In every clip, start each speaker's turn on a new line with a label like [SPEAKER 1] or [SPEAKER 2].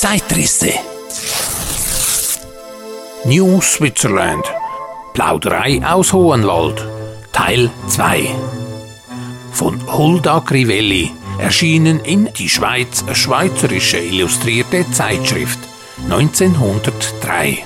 [SPEAKER 1] Zeitrisse. New Switzerland. Plauderei aus Hohenwald. Teil 2. Von Hulda Crivelli. Erschienen in Die Schweiz, Schweizerische Illustrierte Zeitschrift. 1903.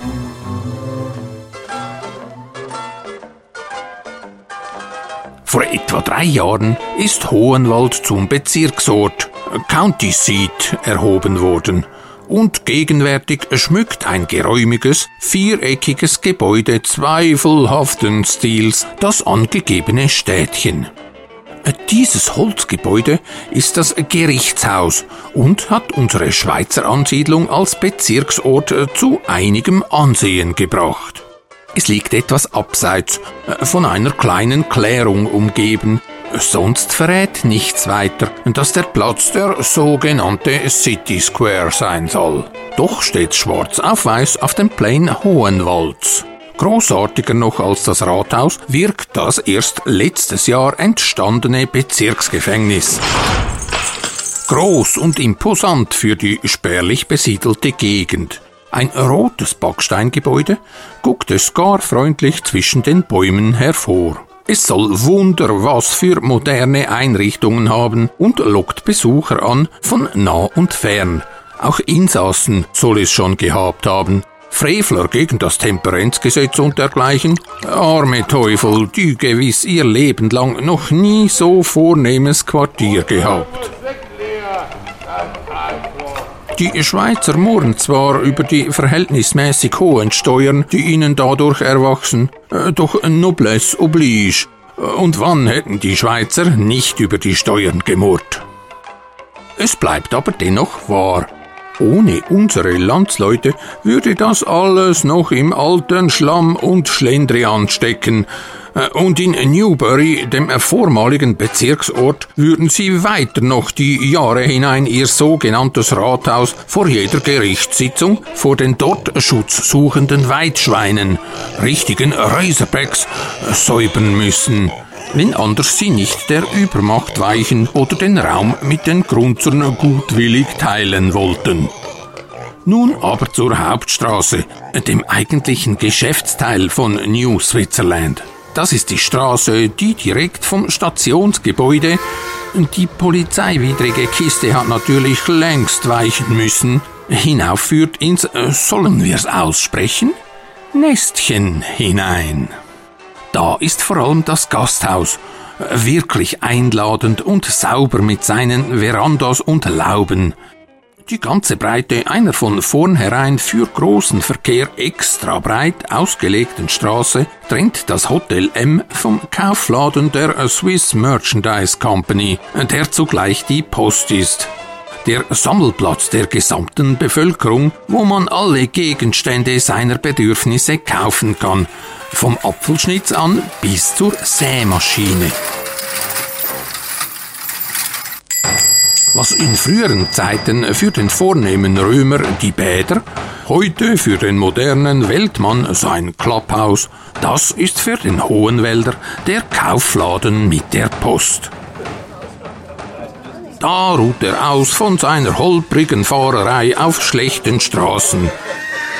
[SPEAKER 1] Vor etwa drei Jahren ist Hohenwald zum Bezirksort, County Seat, erhoben worden und gegenwärtig schmückt ein geräumiges, viereckiges Gebäude zweifelhaften Stils das angegebene Städtchen. Dieses Holzgebäude ist das Gerichtshaus und hat unsere Schweizer Ansiedlung als Bezirksort zu einigem Ansehen gebracht. Es liegt etwas abseits, äh, von einer kleinen Klärung umgeben. Sonst verrät nichts weiter, dass der Platz der sogenannte City Square sein soll. Doch steht schwarz auf weiß auf dem Plain Hohenwalds. Großartiger noch als das Rathaus wirkt das erst letztes Jahr entstandene Bezirksgefängnis. Groß und imposant für die spärlich besiedelte Gegend. Ein rotes Backsteingebäude guckt es gar freundlich zwischen den Bäumen hervor. Es soll Wunder was für moderne Einrichtungen haben und lockt Besucher an von nah und fern. Auch Insassen soll es schon gehabt haben. Frevler gegen das Temperenzgesetz und dergleichen. Arme Teufel, die gewiss ihr Leben lang noch nie so vornehmes Quartier gehabt. Die Schweizer murren zwar über die verhältnismäßig hohen Steuern, die ihnen dadurch erwachsen, äh, doch Noblesse oblige. Und wann hätten die Schweizer nicht über die Steuern gemurrt? Es bleibt aber dennoch wahr. Ohne unsere Landsleute würde das alles noch im alten Schlamm und Schlendrian stecken, äh, und in Newbury, dem vormaligen Bezirksort, würden sie weiter noch die Jahre hinein ihr sogenanntes Rathaus vor jeder Gerichtssitzung vor den dort schutzsuchenden Weidschweinen, richtigen Razorbacks, säubern müssen wenn anders sie nicht der Übermacht weichen oder den Raum mit den Grunzern gutwillig teilen wollten. Nun aber zur Hauptstraße, dem eigentlichen Geschäftsteil von New Switzerland. Das ist die Straße, die direkt vom Stationsgebäude. Die polizeiwidrige Kiste hat natürlich längst weichen müssen. Hinaufführt ins, äh, sollen wir's aussprechen? Nestchen hinein. Da ist vor allem das Gasthaus. Wirklich einladend und sauber mit seinen Verandas und Lauben. Die ganze Breite einer von vornherein für großen Verkehr extra breit ausgelegten Straße trennt das Hotel M vom Kaufladen der Swiss Merchandise Company, der zugleich die Post ist. Der Sammelplatz der gesamten Bevölkerung, wo man alle Gegenstände seiner Bedürfnisse kaufen kann, vom Apfelschnitz an bis zur Sämaschine. Was in früheren Zeiten für den vornehmen Römer die Bäder, heute für den modernen Weltmann sein Klapphaus, das ist für den Hohenwälder der Kaufladen mit der Post. Da ruht er aus von seiner holprigen Fahrerei auf schlechten Straßen.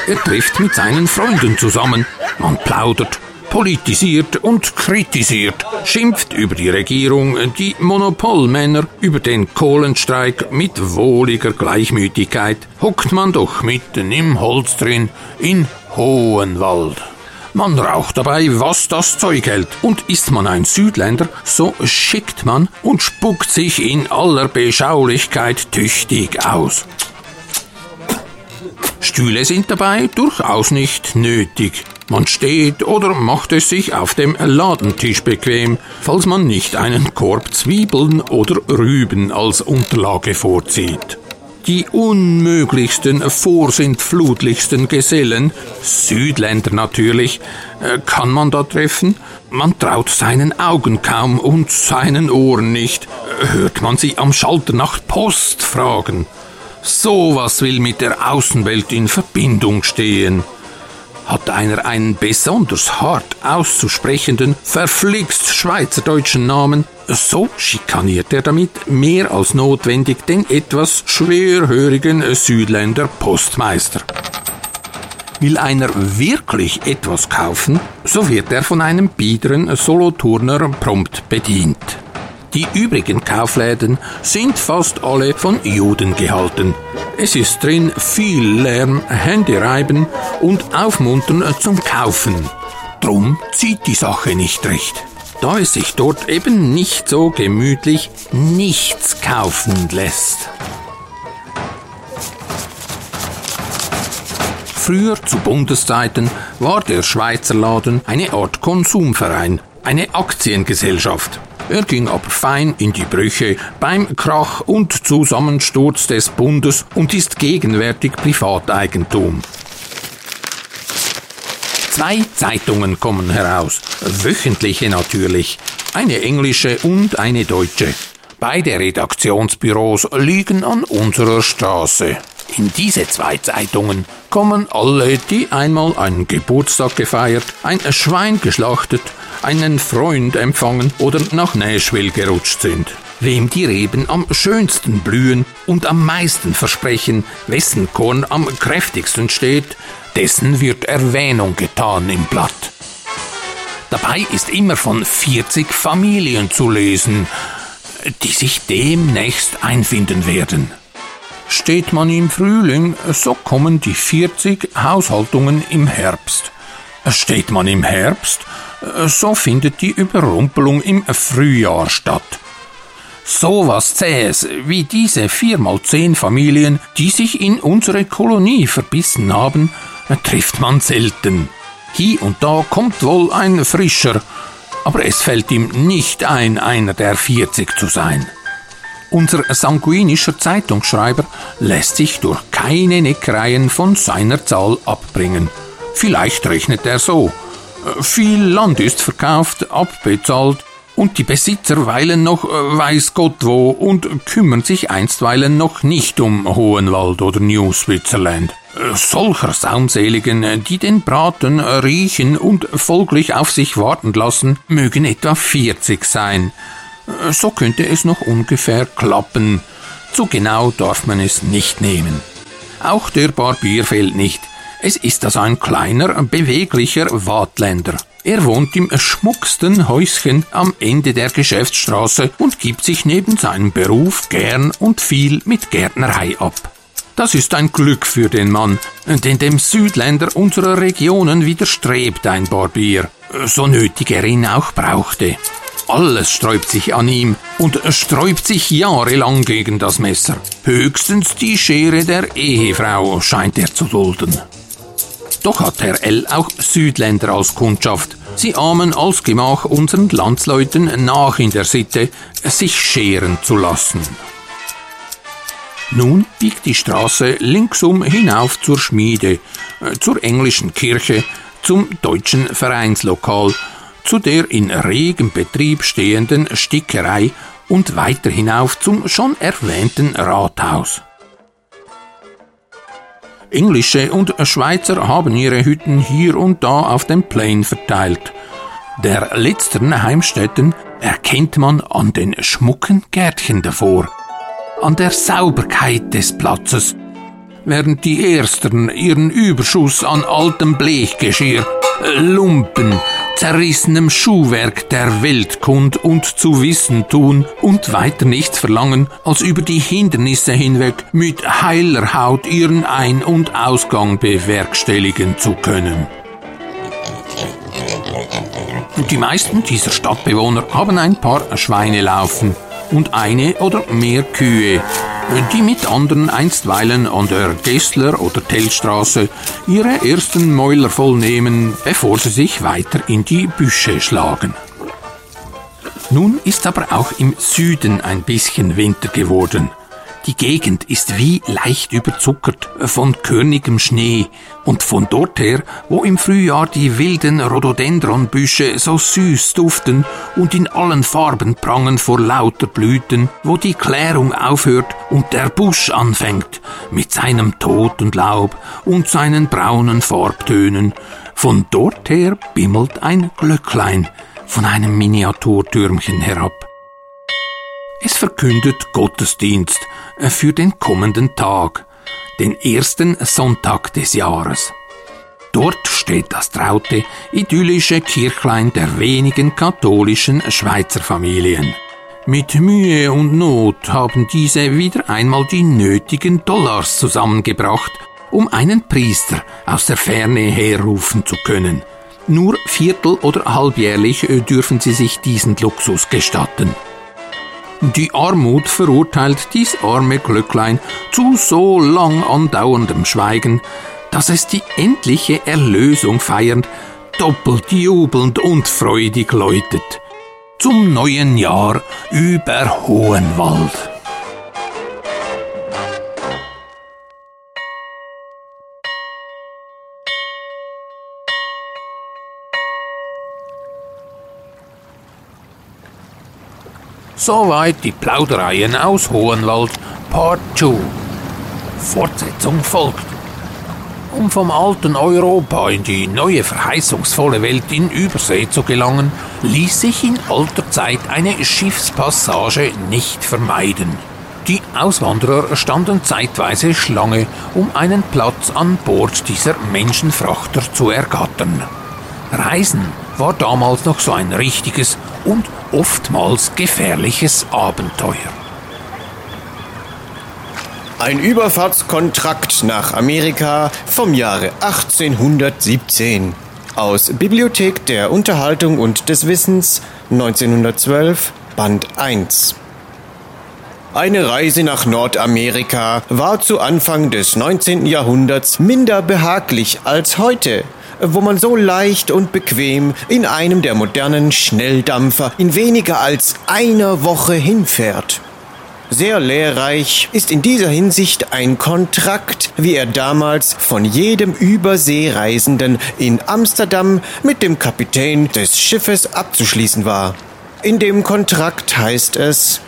[SPEAKER 1] Er trifft mit seinen Freunden zusammen, man plaudert, politisiert und kritisiert, schimpft über die Regierung, die Monopolmänner, über den Kohlenstreik mit wohliger Gleichmütigkeit, hockt man doch mitten im Holz drin, in Hohenwald. Man raucht dabei, was das Zeug hält. Und ist man ein Südländer, so schickt man und spuckt sich in aller Beschaulichkeit tüchtig aus. Stühle sind dabei durchaus nicht nötig. Man steht oder macht es sich auf dem Ladentisch bequem, falls man nicht einen Korb Zwiebeln oder Rüben als Unterlage vorzieht. Die unmöglichsten, vorsintflutlichsten Gesellen, Südländer natürlich, äh, kann man da treffen. Man traut seinen Augen kaum und seinen Ohren nicht. Hört man sie am Schalter nach Post fragen. Sowas will mit der Außenwelt in Verbindung stehen. Hat einer einen besonders hart auszusprechenden, verflixt schweizerdeutschen Namen, so schikaniert er damit mehr als notwendig den etwas schwerhörigen Südländer Postmeister. Will einer wirklich etwas kaufen, so wird er von einem biederen Soloturner prompt bedient. Die übrigen Kaufläden sind fast alle von Juden gehalten. Es ist drin viel Lärm, Hände reiben und Aufmuntern zum Kaufen. Drum zieht die Sache nicht recht. Da es sich dort eben nicht so gemütlich nichts kaufen lässt. Früher zu Bundeszeiten war der Schweizer Laden eine Art Konsumverein, eine Aktiengesellschaft. Er ging aber fein in die Brüche beim Krach und Zusammensturz des Bundes und ist gegenwärtig Privateigentum. Zwei Zeitungen kommen heraus, wöchentliche natürlich, eine englische und eine deutsche. Beide Redaktionsbüros liegen an unserer Straße. In diese zwei Zeitungen kommen alle, die einmal einen Geburtstag gefeiert, ein Schwein geschlachtet, einen Freund empfangen oder nach Nashville gerutscht sind. Wem die Reben am schönsten blühen und am meisten versprechen, wessen Korn am kräftigsten steht, dessen wird Erwähnung getan im Blatt. Dabei ist immer von 40 Familien zu lesen, die sich demnächst einfinden werden. Steht man im Frühling, so kommen die 40 Haushaltungen im Herbst. Steht man im Herbst, so findet die Überrumpelung im Frühjahr statt. So was Zähes wie diese vier mal zehn Familien, die sich in unsere Kolonie verbissen haben, trifft man selten. Hier und da kommt wohl ein Frischer, aber es fällt ihm nicht ein, einer der 40 zu sein. Unser sanguinischer Zeitungsschreiber lässt sich durch keine Neckereien von seiner Zahl abbringen. Vielleicht rechnet er so. Viel Land ist verkauft, abbezahlt, und die Besitzer weilen noch äh, weiß Gott wo und kümmern sich einstweilen noch nicht um Hohenwald oder New Switzerland. Äh, solcher Saumseligen, die den Braten riechen und folglich auf sich warten lassen, mögen etwa 40 sein. So könnte es noch ungefähr klappen. Zu genau darf man es nicht nehmen. Auch der Barbier fehlt nicht. Es ist also ein kleiner, beweglicher Wadländer. Er wohnt im schmucksten Häuschen am Ende der Geschäftsstraße und gibt sich neben seinem Beruf gern und viel mit Gärtnerei ab. Das ist ein Glück für den Mann, denn dem Südländer unserer Regionen widerstrebt ein Barbier, so nötig er ihn auch brauchte. Alles sträubt sich an ihm und sträubt sich jahrelang gegen das Messer. Höchstens die Schere der Ehefrau scheint er zu dulden. Doch hat Herr L. auch Südländer als Kundschaft. Sie ahmen als Gemach unseren Landsleuten nach in der Sitte, sich scheren zu lassen. Nun biegt die Straße linksum hinauf zur Schmiede, äh, zur englischen Kirche, zum deutschen Vereinslokal zu der in regem Betrieb stehenden Stickerei und weiter hinauf zum schon erwähnten Rathaus. Englische und Schweizer haben ihre Hütten hier und da auf dem Plain verteilt. Der letzteren Heimstätten erkennt man an den schmucken Gärtchen davor, an der Sauberkeit des Platzes, während die ersteren ihren Überschuss an altem Blechgeschirr, Lumpen, zerrissenem Schuhwerk der Welt kund und zu wissen tun und weiter nichts verlangen, als über die Hindernisse hinweg mit heiler Haut ihren Ein- und Ausgang bewerkstelligen zu können. Die meisten dieser Stadtbewohner haben ein paar Schweine laufen und eine oder mehr Kühe, die mit anderen einstweilen an der Gessler- oder Tellstraße ihre ersten Mäuler voll nehmen, bevor sie sich weiter in die Büsche schlagen. Nun ist aber auch im Süden ein bisschen Winter geworden. Die Gegend ist wie leicht überzuckert von körnigem Schnee und von dort her, wo im Frühjahr die wilden Rhododendronbüsche so süß duften und in allen Farben prangen vor lauter Blüten, wo die Klärung aufhört und der Busch anfängt mit seinem toten Laub und seinen braunen Farbtönen, von dort her bimmelt ein Glöcklein von einem Miniaturtürmchen herab. Es verkündet Gottesdienst äh, für den kommenden Tag, den ersten Sonntag des Jahres. Dort steht das traute, idyllische Kirchlein der wenigen katholischen Schweizer Familien. Mit Mühe und Not haben diese wieder einmal die nötigen Dollars zusammengebracht, um einen Priester aus der Ferne herrufen zu können. Nur viertel- oder halbjährlich äh, dürfen sie sich diesen Luxus gestatten. Die Armut verurteilt dies arme Glöcklein zu so lang andauerndem Schweigen, dass es die endliche Erlösung feiernd, doppelt jubelnd und freudig läutet. Zum neuen Jahr über Hohenwald. Soweit die Plaudereien aus Hohenwald Part 2. Fortsetzung folgt. Um vom alten Europa in die neue verheißungsvolle Welt in Übersee zu gelangen, ließ sich in alter Zeit eine Schiffspassage nicht vermeiden. Die Auswanderer standen zeitweise Schlange, um einen Platz an Bord dieser Menschenfrachter zu ergattern. Reisen war damals noch so ein richtiges und oftmals gefährliches Abenteuer.
[SPEAKER 2] Ein Überfahrtskontrakt nach Amerika vom Jahre 1817 aus Bibliothek der Unterhaltung und des Wissens 1912 Band 1 eine Reise nach Nordamerika war zu Anfang des 19. Jahrhunderts minder behaglich als heute wo man so leicht und bequem in einem der modernen Schnelldampfer in weniger als einer Woche hinfährt. Sehr lehrreich ist in dieser Hinsicht ein Kontrakt, wie er damals von jedem Überseereisenden in Amsterdam mit dem Kapitän des Schiffes abzuschließen war. In dem Kontrakt heißt es,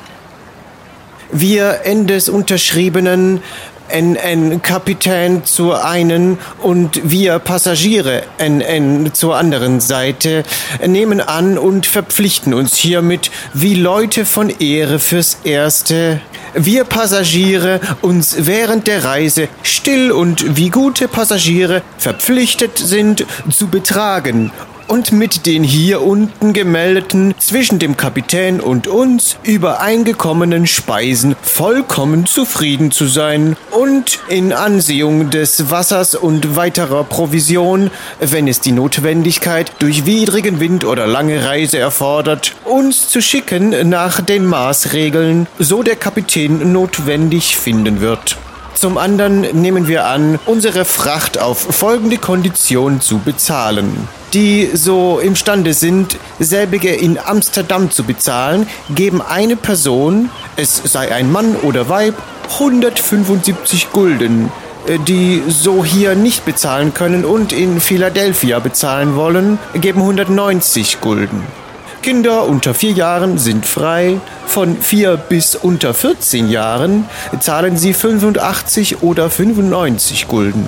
[SPEAKER 2] wir Endes Unterschriebenen NN-Kapitän zur einen und wir Passagiere NN zur anderen Seite nehmen an und verpflichten uns hiermit wie Leute von Ehre fürs Erste. Wir Passagiere uns während der Reise still und wie gute Passagiere verpflichtet sind zu betragen und mit den hier unten gemeldeten zwischen dem Kapitän und uns übereingekommenen Speisen vollkommen zufrieden zu sein und in Ansehung des Wassers und weiterer Provision, wenn es die Notwendigkeit durch widrigen Wind oder lange Reise erfordert, uns zu schicken nach den Maßregeln, so der Kapitän notwendig finden wird. Zum anderen nehmen wir an, unsere Fracht auf folgende Kondition zu bezahlen. Die so imstande sind, selbige in Amsterdam zu bezahlen, geben eine Person, es sei ein Mann oder Weib, 175 Gulden, äh, die so hier nicht bezahlen können und in Philadelphia bezahlen wollen, geben 190 Gulden. Kinder unter vier Jahren sind frei. Von vier bis unter 14 Jahren zahlen sie 85 oder 95 Gulden.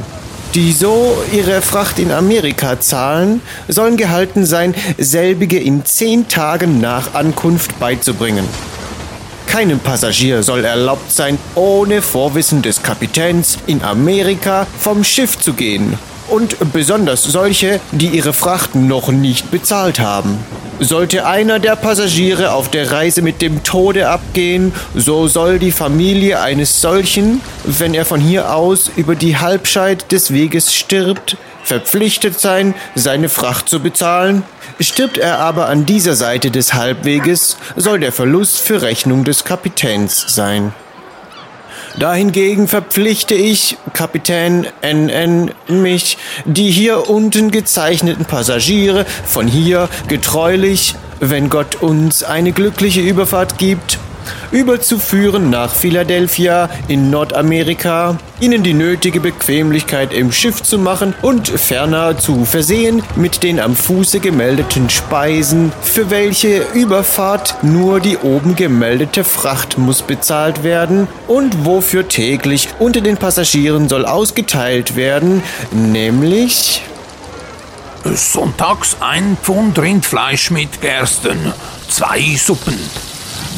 [SPEAKER 2] Die so ihre Fracht in Amerika zahlen, sollen gehalten sein, selbige in zehn Tagen nach Ankunft beizubringen. Keinem Passagier soll erlaubt sein, ohne Vorwissen des Kapitäns in Amerika vom Schiff zu gehen und besonders solche, die ihre Fracht noch nicht bezahlt haben. Sollte einer der Passagiere auf der Reise mit dem Tode abgehen, so soll die Familie eines solchen, wenn er von hier aus über die Halbscheid des Weges stirbt, verpflichtet sein, seine Fracht zu bezahlen. Stirbt er aber an dieser Seite des Halbweges, soll der Verlust für Rechnung des Kapitäns sein. Dahingegen verpflichte ich, Kapitän NN, mich, die hier unten gezeichneten Passagiere von hier getreulich, wenn Gott uns eine glückliche Überfahrt gibt, überzuführen nach Philadelphia in Nordamerika, ihnen die nötige Bequemlichkeit im Schiff zu machen und ferner zu versehen mit den am Fuße gemeldeten Speisen, für welche Überfahrt nur die oben gemeldete Fracht muss bezahlt werden und wofür täglich unter den Passagieren soll ausgeteilt werden, nämlich
[SPEAKER 1] Sonntags ein Pfund Rindfleisch mit Gersten, zwei Suppen.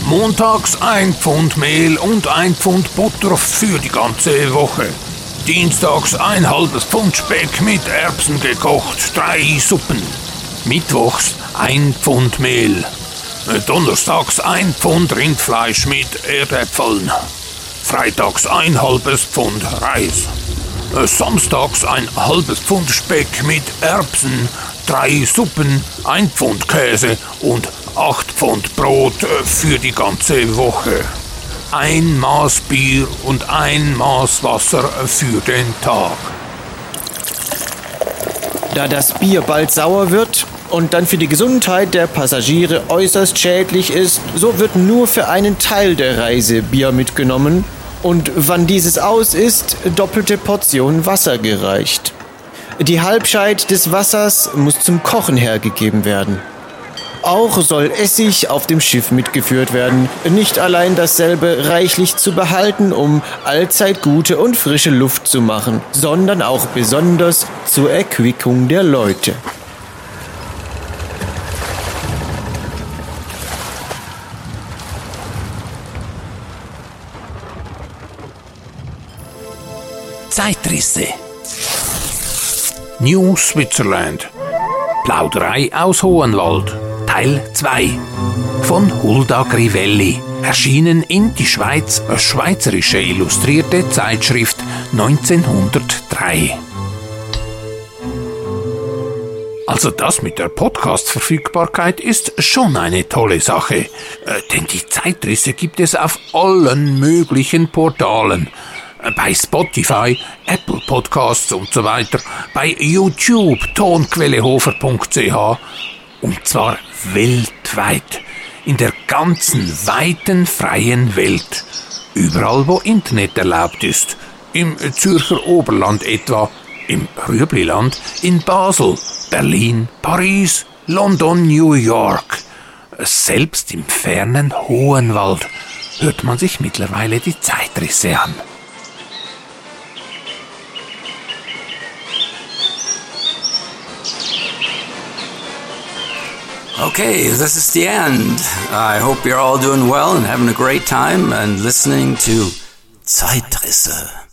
[SPEAKER 1] Montags ein Pfund Mehl und ein Pfund Butter für die ganze Woche. Dienstags ein halbes Pfund Speck mit Erbsen gekocht, drei Suppen. Mittwochs ein Pfund Mehl. Donnerstags ein Pfund Rindfleisch mit Erdäpfeln. Freitags ein halbes Pfund Reis. Samstags ein halbes Pfund Speck mit Erbsen, drei Suppen, ein Pfund Käse und acht Pfund Brot für die ganze Woche. Ein Maß Bier und ein Maß Wasser für den Tag.
[SPEAKER 2] Da das Bier bald sauer wird und dann für die Gesundheit der Passagiere äußerst schädlich ist, so wird nur für einen Teil der Reise Bier mitgenommen und wann dieses aus ist, doppelte Portion Wasser gereicht. Die Halbscheid des Wassers muss zum Kochen hergegeben werden. Auch soll Essig auf dem Schiff mitgeführt werden, nicht allein dasselbe reichlich zu behalten, um allzeit gute und frische Luft zu machen, sondern auch besonders zur Erquickung der Leute.
[SPEAKER 1] Zeitrisse. New Switzerland. Plauderei aus Hohenwald. Teil 2. Von Hulda Grivelli. Erschienen in Die Schweiz, eine schweizerische illustrierte Zeitschrift 1903. Also das mit der Podcast-Verfügbarkeit ist schon eine tolle Sache, äh, denn die Zeitrisse gibt es auf allen möglichen Portalen bei Spotify, Apple Podcasts und so weiter, bei YouTube tonquellehofer.ch und zwar weltweit, in der ganzen weiten freien Welt, überall wo Internet erlaubt ist, im Zürcher Oberland etwa, im Rübliland, in Basel, Berlin, Paris, London, New York, selbst im fernen Hohenwald. Hört man sich mittlerweile die Zeitrisse an.
[SPEAKER 3] Okay, this is the end. I hope you're all doing well and having a great time and listening to Zeitrisse.